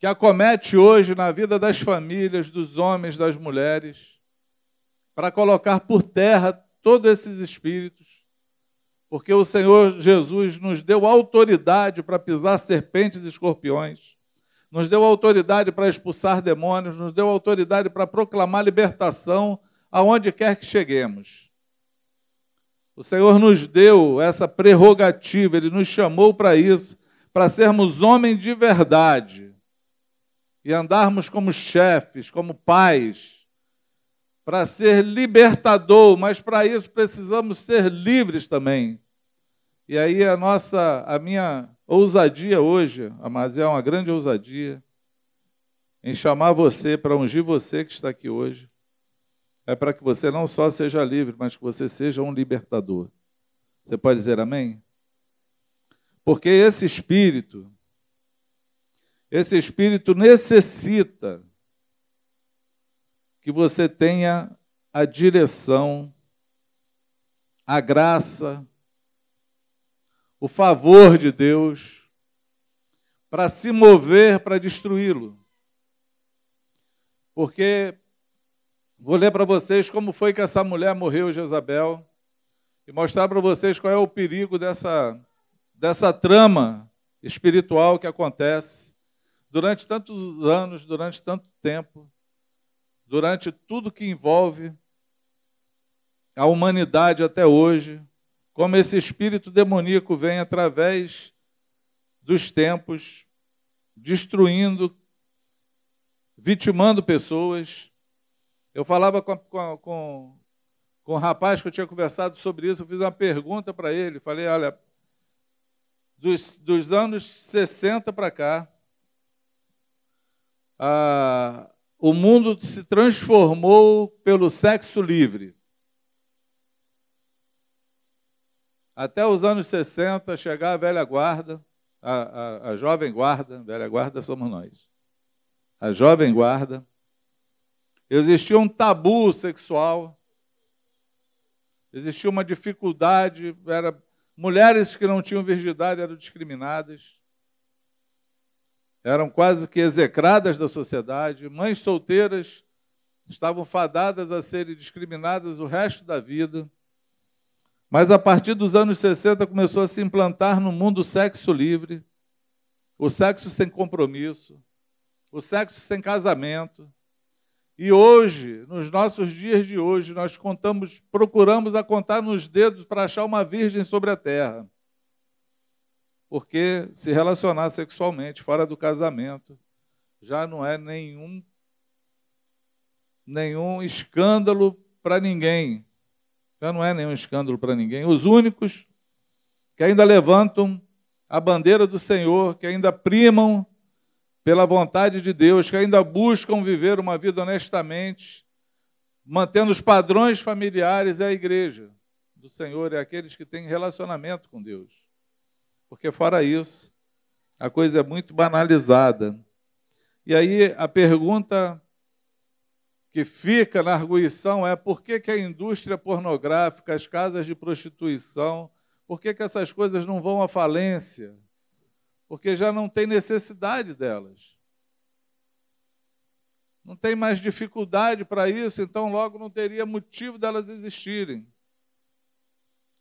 que acomete hoje na vida das famílias, dos homens, das mulheres, para colocar por terra todos esses espíritos, porque o Senhor Jesus nos deu autoridade para pisar serpentes e escorpiões, nos deu autoridade para expulsar demônios, nos deu autoridade para proclamar libertação aonde quer que cheguemos. O Senhor nos deu essa prerrogativa, Ele nos chamou para isso, para sermos homens de verdade e andarmos como chefes, como pais, para ser libertador, mas para isso precisamos ser livres também. E aí a nossa, a minha ousadia hoje, mas é uma grande ousadia, em chamar você para ungir você que está aqui hoje, é para que você não só seja livre, mas que você seja um libertador. Você pode dizer amém? Porque esse espírito, esse espírito necessita que você tenha a direção, a graça, o favor de Deus para se mover para destruí-lo. Porque Vou ler para vocês como foi que essa mulher morreu, Jezabel, e mostrar para vocês qual é o perigo dessa, dessa trama espiritual que acontece durante tantos anos, durante tanto tempo, durante tudo que envolve a humanidade até hoje, como esse espírito demoníaco vem através dos tempos, destruindo, vitimando pessoas, eu falava com, com, com, com um rapaz que eu tinha conversado sobre isso, eu fiz uma pergunta para ele, falei, olha, dos, dos anos 60 para cá, ah, o mundo se transformou pelo sexo livre. Até os anos 60, chegar a velha guarda, a, a, a jovem guarda, velha guarda somos nós. A jovem guarda Existia um tabu sexual, existia uma dificuldade, era, mulheres que não tinham virgindade eram discriminadas, eram quase que execradas da sociedade, mães solteiras estavam fadadas a serem discriminadas o resto da vida. Mas a partir dos anos 60 começou a se implantar no mundo o sexo livre, o sexo sem compromisso, o sexo sem casamento, e hoje, nos nossos dias de hoje, nós contamos, procuramos a contar nos dedos para achar uma virgem sobre a terra. Porque se relacionar sexualmente fora do casamento já não é nenhum nenhum escândalo para ninguém. Já não é nenhum escândalo para ninguém. Os únicos que ainda levantam a bandeira do Senhor, que ainda primam pela vontade de Deus, que ainda buscam viver uma vida honestamente, mantendo os padrões familiares, é a igreja do Senhor, é aqueles que têm relacionamento com Deus. Porque fora isso, a coisa é muito banalizada. E aí a pergunta que fica na arguição é por que, que a indústria pornográfica, as casas de prostituição, por que, que essas coisas não vão à falência? Porque já não tem necessidade delas. Não tem mais dificuldade para isso, então logo não teria motivo delas existirem.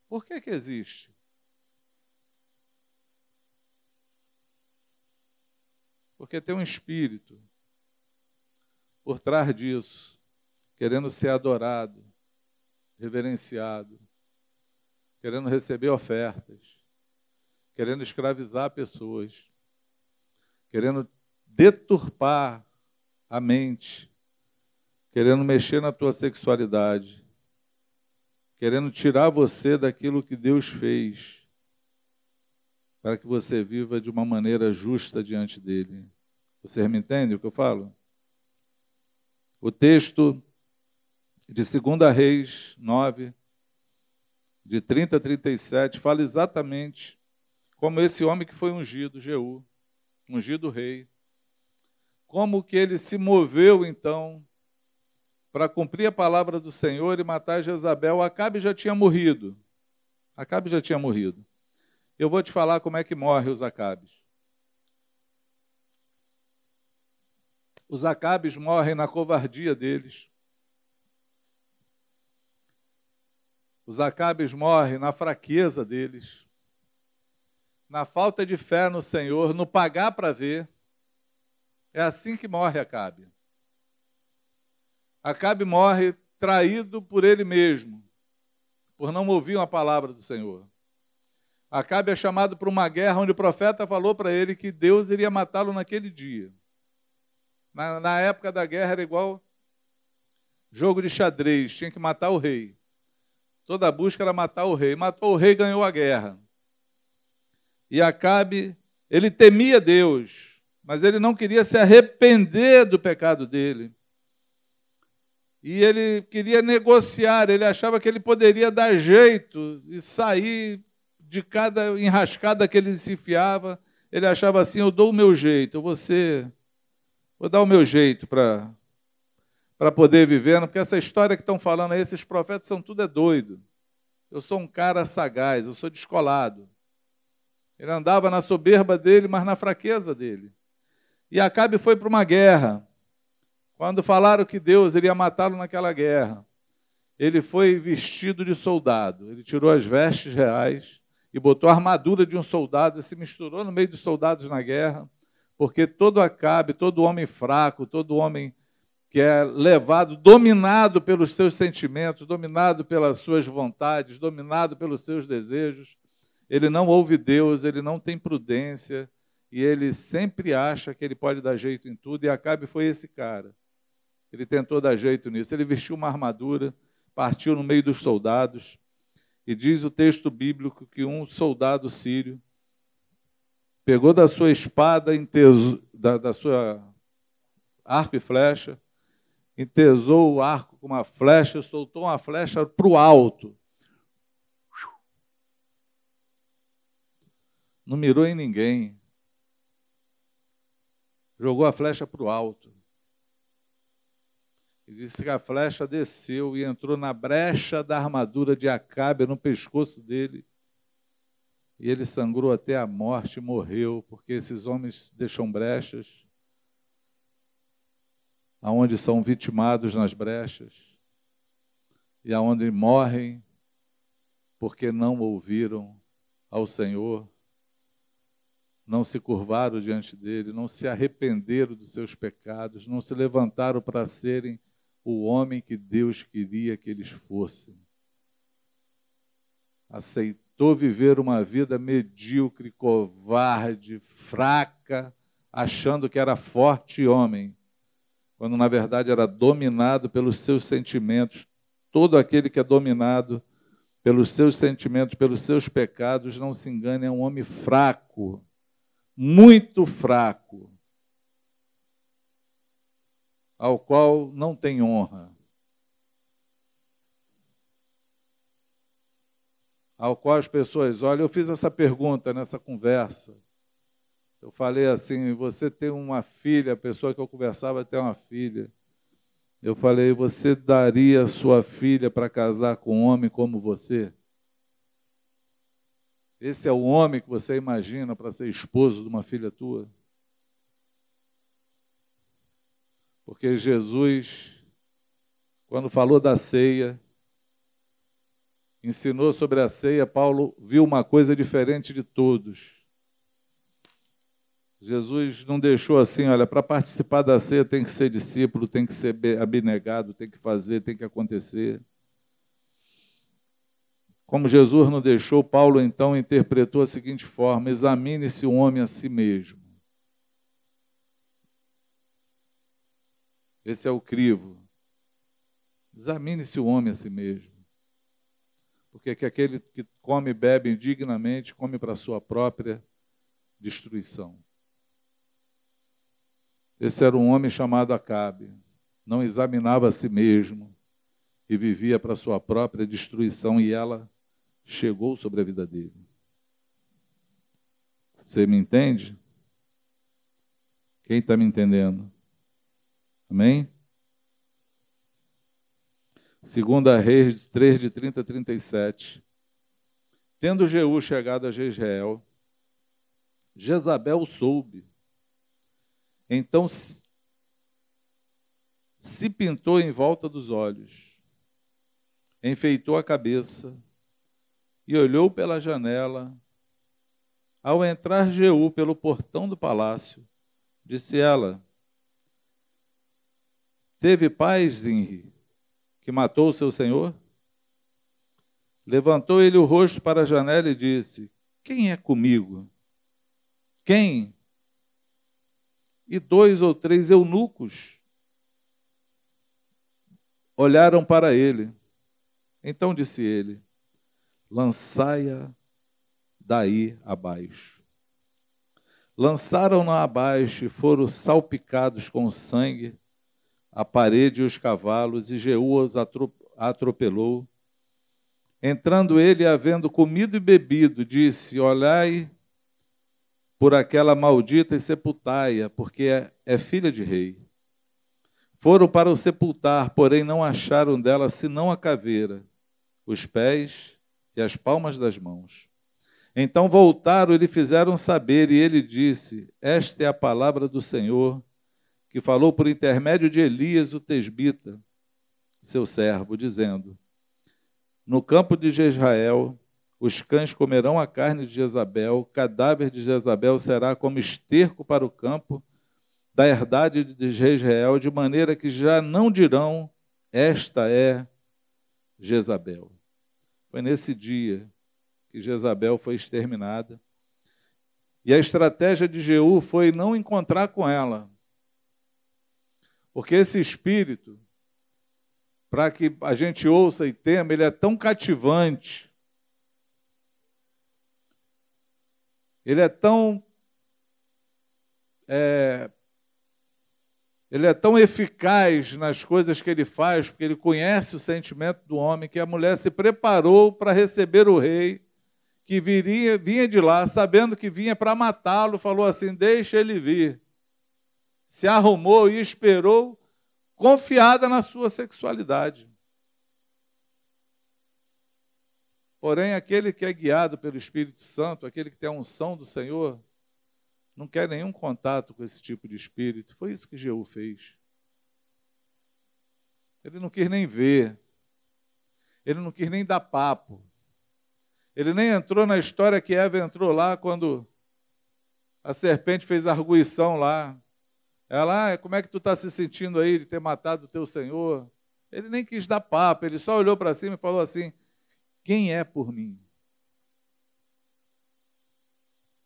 Por que, que existe? Porque tem um espírito por trás disso, querendo ser adorado, reverenciado, querendo receber ofertas, querendo escravizar pessoas, querendo deturpar a mente, querendo mexer na tua sexualidade, querendo tirar você daquilo que Deus fez, para que você viva de uma maneira justa diante dele. Você me entende o que eu falo? O texto de 2 Reis 9, de 30 a 37, fala exatamente como esse homem que foi ungido, Jeú, ungido rei, como que ele se moveu então para cumprir a palavra do Senhor e matar Jezabel. Acabe já tinha morrido. Acabe já tinha morrido. Eu vou te falar como é que morre os Acabes. Os Acabes morrem na covardia deles. Os Acabes morrem na fraqueza deles, na falta de fé no Senhor, no pagar para ver. É assim que morre Acabe. Acabe morre traído por ele mesmo, por não ouvir uma palavra do Senhor. Acabe é chamado para uma guerra onde o profeta falou para ele que Deus iria matá-lo naquele dia. Na, na época da guerra era igual jogo de xadrez, tinha que matar o rei. Toda busca era matar o rei. Matou o rei, ganhou a guerra. E Acabe, ele temia Deus, mas ele não queria se arrepender do pecado dele. E ele queria negociar, ele achava que ele poderia dar jeito e sair de cada enrascada que ele se enfiava. Ele achava assim: eu dou o meu jeito, você Vou dar o meu jeito para para poder viver, porque essa história que estão falando aí, esses profetas são tudo é doido. Eu sou um cara sagaz, eu sou descolado. Ele andava na soberba dele, mas na fraqueza dele. E Acabe foi para uma guerra. Quando falaram que Deus iria matá-lo naquela guerra, ele foi vestido de soldado. Ele tirou as vestes reais e botou a armadura de um soldado e se misturou no meio dos soldados na guerra porque todo Acabe, todo homem fraco, todo homem que é levado, dominado pelos seus sentimentos, dominado pelas suas vontades, dominado pelos seus desejos, ele não ouve Deus, ele não tem prudência e ele sempre acha que ele pode dar jeito em tudo. E Acabe foi esse cara. Ele tentou dar jeito nisso. Ele vestiu uma armadura, partiu no meio dos soldados e diz o texto bíblico que um soldado sírio pegou da sua espada, da, da sua arco e flecha, entesou o arco com uma flecha, soltou uma flecha para o alto. Não mirou em ninguém. Jogou a flecha para o alto. E disse que a flecha desceu e entrou na brecha da armadura de Acabe, no pescoço dele, e ele sangrou até a morte e morreu, porque esses homens deixam brechas, aonde são vitimados nas brechas, e aonde morrem porque não ouviram ao Senhor, não se curvaram diante dele, não se arrependeram dos seus pecados, não se levantaram para serem o homem que Deus queria que eles fossem. Aceitaram Estou viver uma vida medíocre, covarde, fraca, achando que era forte homem, quando na verdade era dominado pelos seus sentimentos. Todo aquele que é dominado pelos seus sentimentos, pelos seus pecados, não se engane, é um homem fraco, muito fraco, ao qual não tem honra. ao qual as pessoas olham. Eu fiz essa pergunta nessa conversa. Eu falei assim: você tem uma filha, a pessoa que eu conversava tem uma filha. Eu falei: Você daria sua filha para casar com um homem como você? Esse é o homem que você imagina para ser esposo de uma filha tua? Porque Jesus, quando falou da ceia, ensinou sobre a ceia, Paulo viu uma coisa diferente de todos. Jesus não deixou assim, olha, para participar da ceia tem que ser discípulo, tem que ser abnegado, tem que fazer, tem que acontecer. Como Jesus não deixou, Paulo então interpretou a seguinte forma: examine-se o homem a si mesmo. Esse é o crivo. Examine-se o homem a si mesmo. Porque que aquele que come e bebe indignamente, come para sua própria destruição. Esse era um homem chamado Acabe. Não examinava a si mesmo e vivia para sua própria destruição, e ela chegou sobre a vida dele. Você me entende? Quem está me entendendo? Amém? Segunda Reis 3, de 30 a 37. Tendo Jeú chegado a Jezreel, Jezabel soube. Então se pintou em volta dos olhos, enfeitou a cabeça e olhou pela janela. Ao entrar Jeú pelo portão do palácio, disse ela: Teve paz, Zinri, que matou o seu senhor? Levantou ele o rosto para a janela e disse: Quem é comigo? Quem? E dois ou três eunucos olharam para ele. Então disse ele: Lançai-a daí abaixo. Lançaram-na abaixo e foram salpicados com sangue a parede e os cavalos, e Jeú os atropelou. Entrando ele, havendo comido e bebido, disse: Olhai por aquela maldita e sepultai-a, porque é, é filha de rei. Foram para o sepultar, porém não acharam dela senão a caveira, os pés e as palmas das mãos. Então voltaram e lhe fizeram saber, e ele disse: Esta é a palavra do Senhor que falou por intermédio de Elias, o tesbita, seu servo, dizendo: No campo de Jezrael, os cães comerão a carne de Jezabel, o cadáver de Jezabel será como esterco para o campo da herdade de Jezreel, de maneira que já não dirão: Esta é Jezabel. Foi nesse dia que Jezabel foi exterminada. E a estratégia de Jeú foi não encontrar com ela, porque esse espírito, para que a gente ouça e tema, ele é tão cativante, ele é tão. É, ele é tão eficaz nas coisas que ele faz, porque ele conhece o sentimento do homem, que a mulher se preparou para receber o rei, que viria, vinha de lá, sabendo que vinha para matá-lo, falou assim: deixa ele vir se arrumou e esperou, confiada na sua sexualidade. Porém, aquele que é guiado pelo Espírito Santo, aquele que tem a unção do Senhor, não quer nenhum contato com esse tipo de espírito. Foi isso que Jeú fez. Ele não quis nem ver. Ele não quis nem dar papo. Ele nem entrou na história que Eva entrou lá quando a serpente fez arguição lá. Ela, ah, como é que tu está se sentindo aí de ter matado o teu Senhor? Ele nem quis dar papo, ele só olhou para cima e falou assim: Quem é por mim?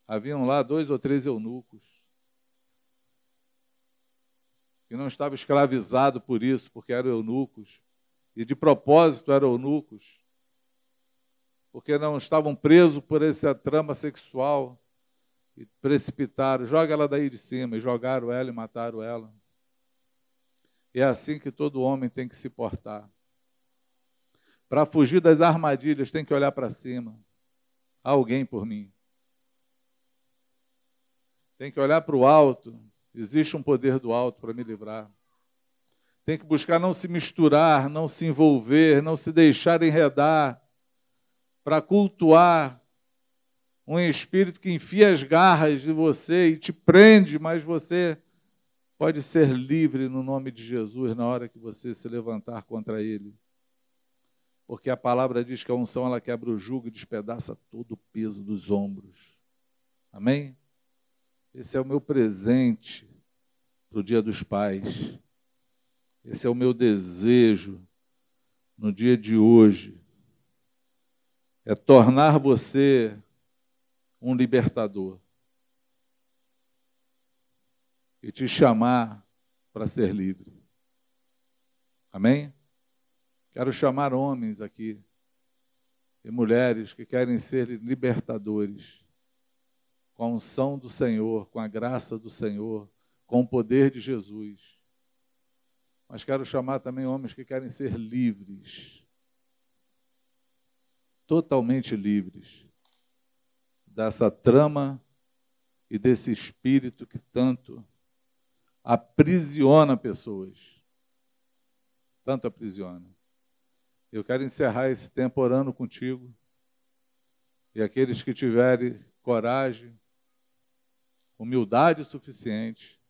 Haviam lá dois ou três eunucos que não estavam escravizados por isso, porque eram eunucos, e de propósito eram eunucos, porque não estavam presos por essa trama sexual e precipitaram, joga ela daí de cima, e jogaram ela e mataram ela. É assim que todo homem tem que se portar. Para fugir das armadilhas, tem que olhar para cima. Há alguém por mim. Tem que olhar para o alto. Existe um poder do alto para me livrar. tem que buscar não se misturar, não se envolver, não se deixar enredar, para cultuar um espírito que enfia as garras de você e te prende, mas você pode ser livre no nome de Jesus na hora que você se levantar contra ele. Porque a palavra diz que a unção ela quebra o jugo e despedaça todo o peso dos ombros. Amém? Esse é o meu presente para o Dia dos Pais. Esse é o meu desejo no dia de hoje. É tornar você um libertador e te chamar para ser livre. Amém? Quero chamar homens aqui e mulheres que querem ser libertadores com a unção do Senhor, com a graça do Senhor, com o poder de Jesus. Mas quero chamar também homens que querem ser livres, totalmente livres dessa trama e desse espírito que tanto aprisiona pessoas. Tanto aprisiona. Eu quero encerrar esse tempo orando contigo. E aqueles que tiverem coragem, humildade suficiente,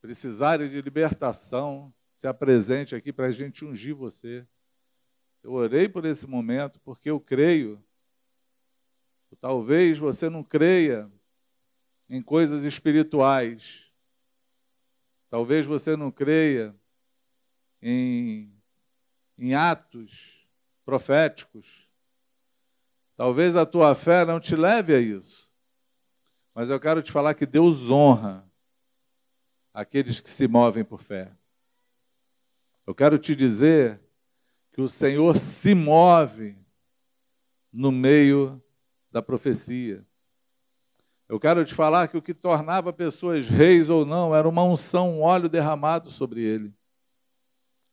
precisarem de libertação, se apresente aqui para a gente ungir você. Eu orei por esse momento porque eu creio. Talvez você não creia em coisas espirituais. Talvez você não creia em, em atos proféticos. Talvez a tua fé não te leve a isso. Mas eu quero te falar que Deus honra aqueles que se movem por fé. Eu quero te dizer que o Senhor se move no meio da profecia. Eu quero te falar que o que tornava pessoas reis ou não era uma unção, um óleo derramado sobre ele.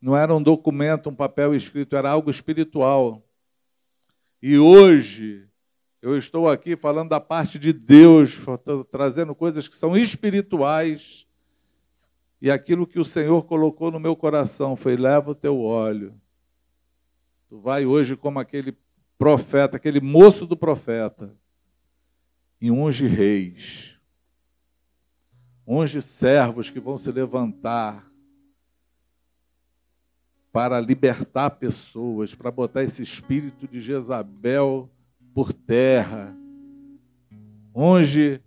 Não era um documento, um papel escrito, era algo espiritual. E hoje eu estou aqui falando da parte de Deus, trazendo coisas que são espirituais e aquilo que o Senhor colocou no meu coração foi: leva o teu óleo. Tu vai hoje como aquele profeta, aquele moço do profeta, e unge reis, unge servos que vão se levantar para libertar pessoas, para botar esse espírito de Jezabel por terra. Unge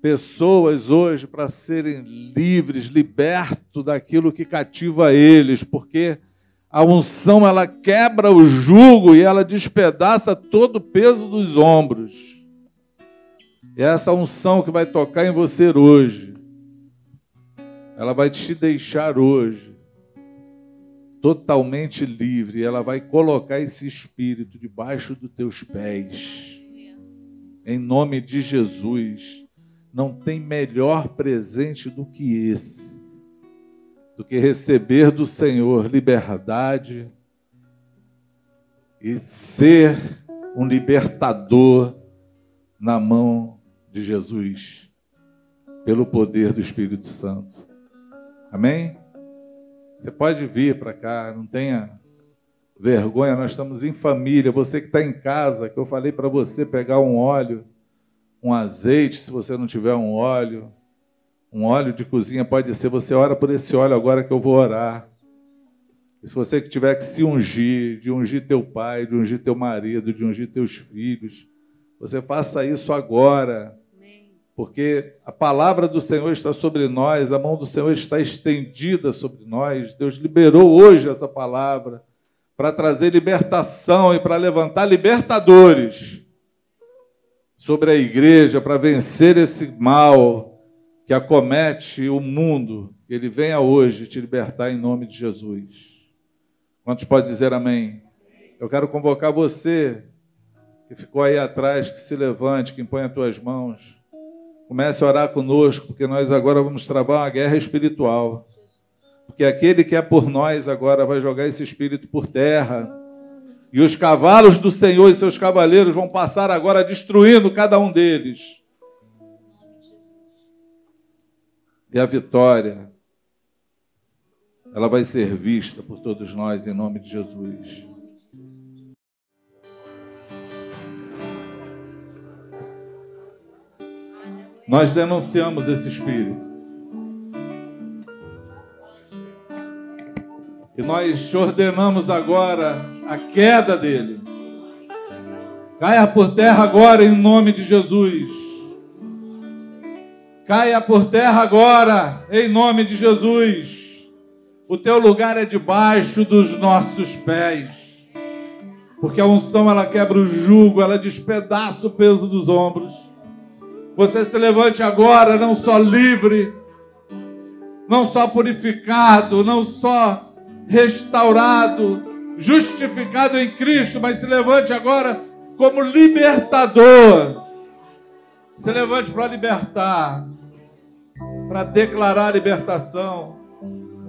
pessoas hoje para serem livres, libertos daquilo que cativa eles, porque a unção ela quebra o jugo e ela despedaça todo o peso dos ombros. E é essa unção que vai tocar em você hoje, ela vai te deixar hoje totalmente livre, ela vai colocar esse espírito debaixo dos teus pés. Em nome de Jesus não tem melhor presente do que esse, do que receber do Senhor liberdade e ser um libertador na mão de Jesus, pelo poder do Espírito Santo. Amém? Você pode vir para cá, não tenha vergonha, nós estamos em família. Você que está em casa, que eu falei para você pegar um óleo um azeite, se você não tiver um óleo. Um óleo de cozinha pode ser, você ora por esse óleo agora que eu vou orar. E se você que tiver que se ungir, de ungir teu pai, de ungir teu marido, de ungir teus filhos, você faça isso agora. Porque a palavra do Senhor está sobre nós, a mão do Senhor está estendida sobre nós. Deus liberou hoje essa palavra para trazer libertação e para levantar libertadores sobre a igreja para vencer esse mal que acomete o mundo. Ele venha hoje te libertar em nome de Jesus. Quantos pode dizer amém? Eu quero convocar você que ficou aí atrás, que se levante, que impõe as tuas mãos. Comece a orar conosco, porque nós agora vamos travar uma guerra espiritual. Porque aquele que é por nós agora vai jogar esse espírito por terra e os cavalos do Senhor e seus cavaleiros vão passar agora destruindo cada um deles. E a vitória ela vai ser vista por todos nós em nome de Jesus. Nós denunciamos esse espírito. E nós ordenamos agora a queda dele. Caia por terra agora em nome de Jesus. Caia por terra agora em nome de Jesus. O teu lugar é debaixo dos nossos pés. Porque a unção ela quebra o jugo, ela despedaça o peso dos ombros. Você se levante agora, não só livre, não só purificado, não só restaurado, justificado em Cristo, mas se levante agora como libertador. Se levante para libertar, para declarar libertação.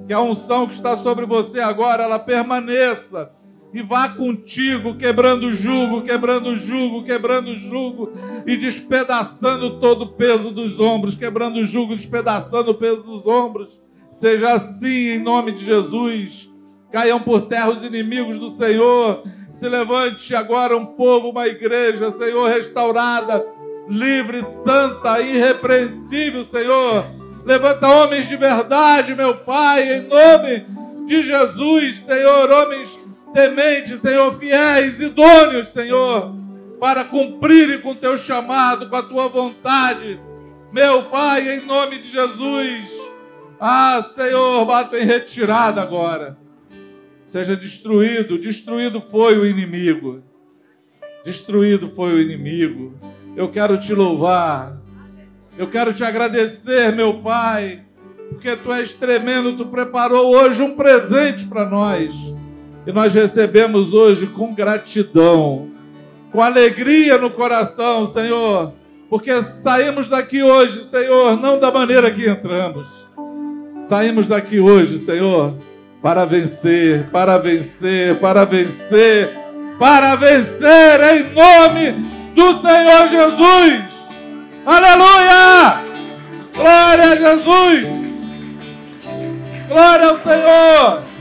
Que a unção que está sobre você agora, ela permaneça e vá contigo, quebrando o jugo, quebrando o jugo, quebrando o jugo e despedaçando todo o peso dos ombros, quebrando o jugo, despedaçando o peso dos ombros. Seja assim em nome de Jesus. Caiam por terra os inimigos do Senhor. Se levante agora um povo, uma igreja, Senhor, restaurada, livre, santa, irrepreensível, Senhor. Levanta homens de verdade, meu Pai, em nome de Jesus, Senhor, homens tementes, Senhor, fiéis, idôneos, Senhor, para cumprirem com o teu chamado, com a tua vontade. Meu Pai, em nome de Jesus. Ah, Senhor, bato em retirada agora. Seja destruído, destruído foi o inimigo. Destruído foi o inimigo. Eu quero te louvar. Eu quero te agradecer, meu Pai, porque tu és tremendo, tu preparou hoje um presente para nós e nós recebemos hoje com gratidão, com alegria no coração, Senhor, porque saímos daqui hoje, Senhor, não da maneira que entramos. Saímos daqui hoje, Senhor, para vencer, para vencer, para vencer, para vencer em nome do Senhor Jesus. Aleluia! Glória a Jesus! Glória ao Senhor!